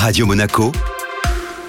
Radio Monaco,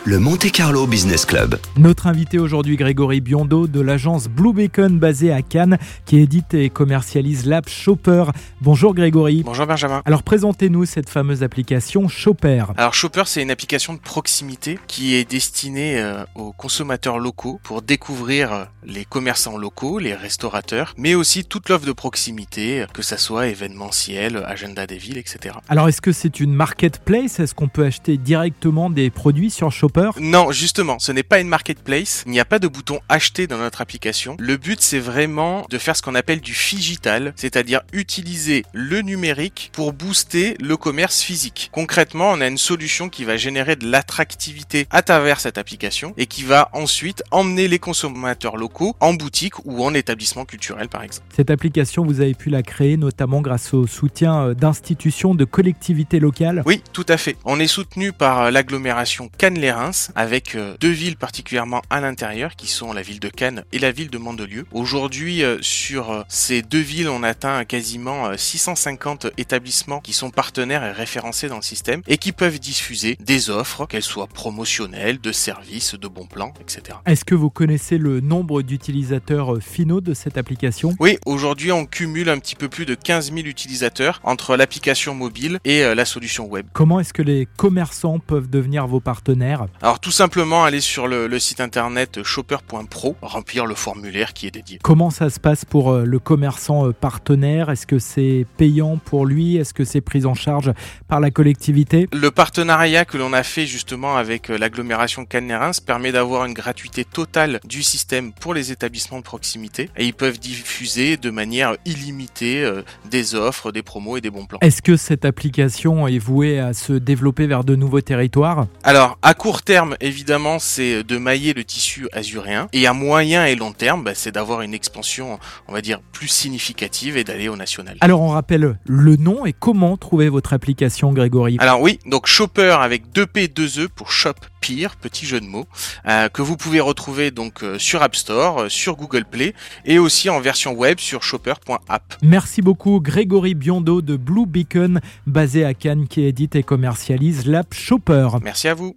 le Monte Carlo Business Club. Notre invité aujourd'hui, Grégory Biondo de l'agence Blue Bacon basée à Cannes, qui édite et commercialise l'app Shopper. Bonjour Grégory. Bonjour Benjamin. Alors présentez-nous cette fameuse application Shopper. Alors Shopper, c'est une application de proximité qui est destinée euh, aux consommateurs locaux pour découvrir euh, les commerçants locaux, les restaurateurs, mais aussi toute l'offre de proximité, euh, que ça soit événementiel, agenda des villes, etc. Alors est-ce que c'est une marketplace? Est-ce qu'on peut acheter directement des produits sur Shopper? Non, justement, ce n'est pas une marketplace. Il n'y a pas de bouton acheter dans notre application. Le but, c'est vraiment de faire ce qu'on appelle du figital, c'est-à-dire utiliser le numérique pour booster le commerce physique. Concrètement, on a une solution qui va générer de l'attractivité à travers cette application et qui va ensuite emmener les consommateurs locaux en boutique ou en établissement culturel, par exemple. Cette application, vous avez pu la créer notamment grâce au soutien euh, d'institutions, de collectivités locales. Oui, tout à fait. On est soutenu par euh, l'agglomération Cannes-les avec euh, deux villes particulièrement à l'intérieur qui sont la ville de Cannes et la ville de Mandelieu. Aujourd'hui, euh, sur euh, ces deux villes, on atteint quasiment 650 établissements qui sont partenaires et référencés dans le système et qui peuvent diffuser des offres, qu'elles soient promotionnelles, de services, de bons plans, etc. Est-ce que vous connaissez le nombre d'utilisateurs finaux de cette application? Oui, aujourd'hui on cumule un petit peu plus de 15 000 utilisateurs entre l'application mobile et la solution web. Comment est-ce que les commerçants peuvent devenir vos partenaires? Alors tout simplement aller sur le, site internet shopper.pro, remplir le formulaire qui est dédié. Comment ça se passe pour euh, le commerçant euh, partenaire? Est-ce que c'est payant pour lui? Est-ce que c'est pris en charge par la collectivité? Le partenariat que l'on a fait justement avec euh, l'agglomération cannes permet d'avoir une gratuité totale du système pour les établissements de proximité et ils peuvent diffuser de manière illimitée des offres, des promos et des bons plans. Est-ce que cette application est vouée à se développer vers de nouveaux territoires? Alors à court terme, évidemment, c'est de mailler le tissu azuréen. Et à moyen et long terme, bah, c'est d'avoir une expansion, on va dire, plus significative et d'aller au national. Alors, on rappelle le nom et comment trouver votre application, Grégory? Alors oui, donc Shopper avec 2P, 2E pour Shop Pire, petit jeu de mots, euh, que vous pouvez retrouver donc euh, sur App Store, euh, sur Google Play et aussi en version web sur shopper.app. Merci beaucoup Grégory Biondo de Blue Beacon, basé à Cannes, qui édite et commercialise l'app Shopper. Merci à vous.